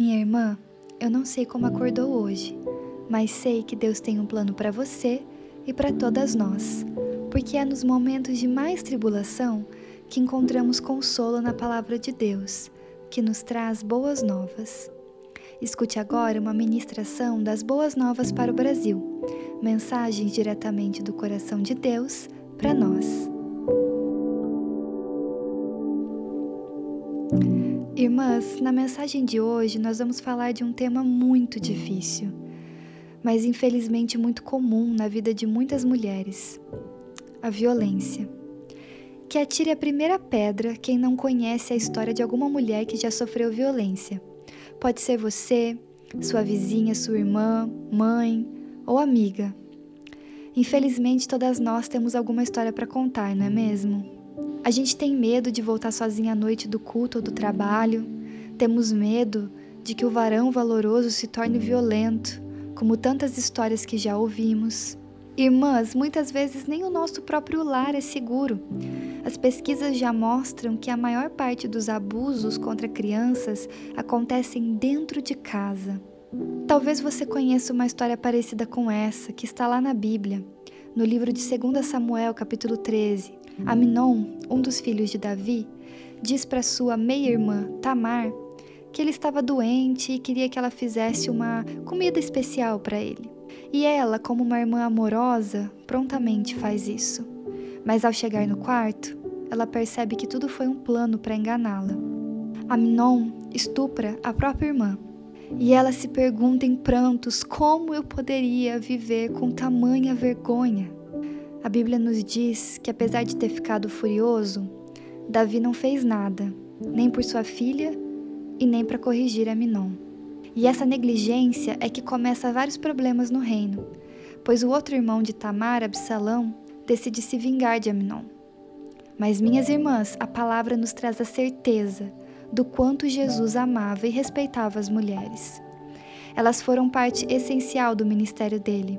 Minha irmã, eu não sei como acordou hoje, mas sei que Deus tem um plano para você e para todas nós, porque é nos momentos de mais tribulação que encontramos consolo na palavra de Deus, que nos traz boas novas. Escute agora uma ministração das boas novas para o Brasil, mensagens diretamente do coração de Deus para nós. Irmãs, na mensagem de hoje nós vamos falar de um tema muito difícil, mas infelizmente muito comum na vida de muitas mulheres: a violência. Que atire a primeira pedra quem não conhece a história de alguma mulher que já sofreu violência. Pode ser você, sua vizinha, sua irmã, mãe ou amiga. Infelizmente, todas nós temos alguma história para contar, não é mesmo? A gente tem medo de voltar sozinha à noite do culto ou do trabalho. Temos medo de que o varão valoroso se torne violento, como tantas histórias que já ouvimos. Irmãs, muitas vezes nem o nosso próprio lar é seguro. As pesquisas já mostram que a maior parte dos abusos contra crianças acontecem dentro de casa. Talvez você conheça uma história parecida com essa, que está lá na Bíblia, no livro de 2 Samuel, capítulo 13. Aminon, um dos filhos de Davi, diz para sua meia-irmã Tamar que ele estava doente e queria que ela fizesse uma comida especial para ele. E ela, como uma irmã amorosa, prontamente faz isso. Mas ao chegar no quarto, ela percebe que tudo foi um plano para enganá-la. Aminon estupra a própria irmã. E ela se pergunta em prantos como eu poderia viver com tamanha vergonha. A Bíblia nos diz que, apesar de ter ficado furioso, Davi não fez nada, nem por sua filha e nem para corrigir Aminon. E essa negligência é que começa vários problemas no reino, pois o outro irmão de Tamar, Absalão, decide se vingar de Aminon. Mas, minhas irmãs, a palavra nos traz a certeza do quanto Jesus amava e respeitava as mulheres. Elas foram parte essencial do ministério dele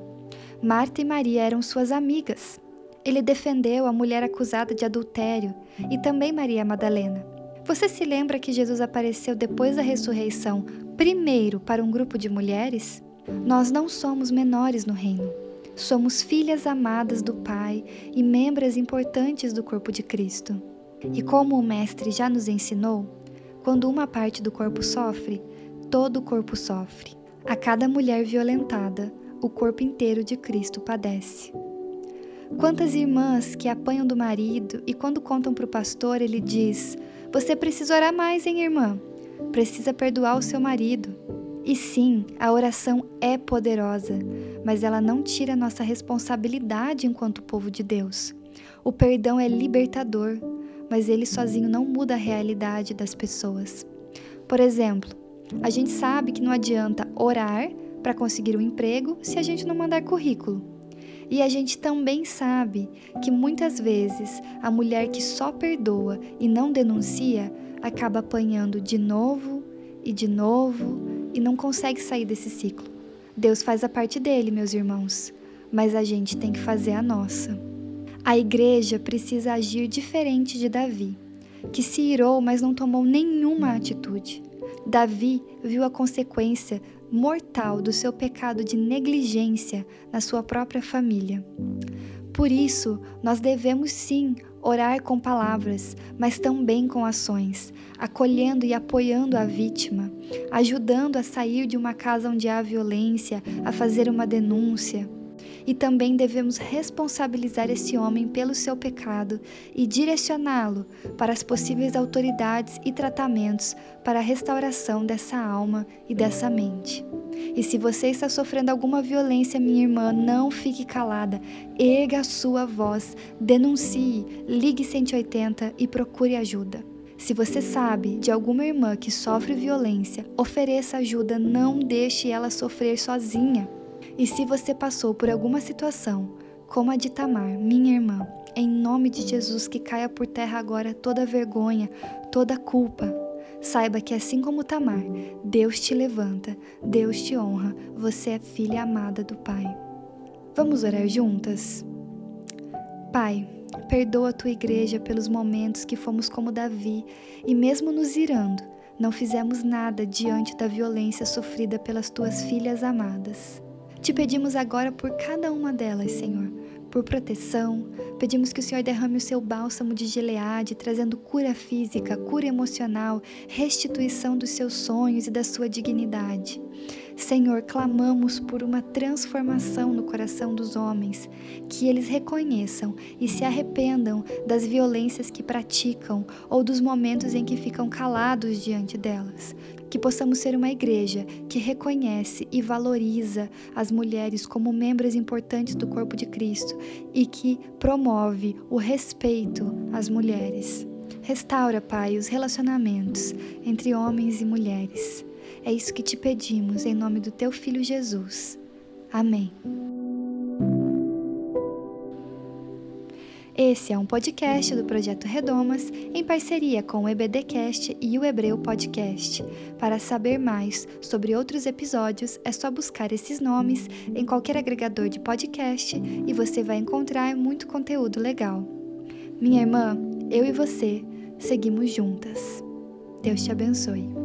Marta e Maria eram suas amigas. Ele defendeu a mulher acusada de adultério e também Maria Madalena. Você se lembra que Jesus apareceu depois da ressurreição, primeiro para um grupo de mulheres? Nós não somos menores no reino. Somos filhas amadas do Pai e membros importantes do corpo de Cristo. E como o Mestre já nos ensinou, quando uma parte do corpo sofre, todo o corpo sofre. A cada mulher violentada, o corpo inteiro de Cristo padece. Quantas irmãs que apanham do marido e quando contam para o pastor, ele diz: Você precisa orar mais, hein, irmã? Precisa perdoar o seu marido. E sim, a oração é poderosa, mas ela não tira nossa responsabilidade enquanto povo de Deus. O perdão é libertador, mas ele sozinho não muda a realidade das pessoas. Por exemplo, a gente sabe que não adianta orar para conseguir um emprego se a gente não mandar currículo. E a gente também sabe que muitas vezes a mulher que só perdoa e não denuncia acaba apanhando de novo e de novo e não consegue sair desse ciclo. Deus faz a parte dele, meus irmãos, mas a gente tem que fazer a nossa. A igreja precisa agir diferente de Davi, que se irou, mas não tomou nenhuma atitude. Davi viu a consequência mortal do seu pecado de negligência na sua própria família. Por isso, nós devemos sim orar com palavras, mas também com ações, acolhendo e apoiando a vítima, ajudando a sair de uma casa onde há violência, a fazer uma denúncia e também devemos responsabilizar esse homem pelo seu pecado e direcioná-lo para as possíveis autoridades e tratamentos para a restauração dessa alma e dessa mente. E se você está sofrendo alguma violência, minha irmã, não fique calada. Erga a sua voz, denuncie, ligue 180 e procure ajuda. Se você sabe de alguma irmã que sofre violência, ofereça ajuda, não deixe ela sofrer sozinha. E se você passou por alguma situação, como a de Tamar, minha irmã, em nome de Jesus que caia por terra agora toda vergonha, toda culpa. Saiba que assim como Tamar, Deus te levanta, Deus te honra, você é filha amada do Pai. Vamos orar juntas? Pai, perdoa a tua igreja pelos momentos que fomos como Davi e mesmo nos irando, não fizemos nada diante da violência sofrida pelas tuas filhas amadas. Te pedimos agora por cada uma delas, Senhor, por proteção. Pedimos que o Senhor derrame o seu bálsamo de Gileade, trazendo cura física, cura emocional, restituição dos seus sonhos e da sua dignidade. Senhor, clamamos por uma transformação no coração dos homens, que eles reconheçam e se arrependam das violências que praticam ou dos momentos em que ficam calados diante delas. Que possamos ser uma igreja que reconhece e valoriza as mulheres como membros importantes do corpo de Cristo e que promove o respeito às mulheres. Restaura, Pai, os relacionamentos entre homens e mulheres. É isso que te pedimos, em nome do teu Filho Jesus. Amém. Esse é um podcast do Projeto Redomas em parceria com o EBDcast e o Hebreu Podcast. Para saber mais sobre outros episódios, é só buscar esses nomes em qualquer agregador de podcast e você vai encontrar muito conteúdo legal. Minha irmã, eu e você seguimos juntas. Deus te abençoe.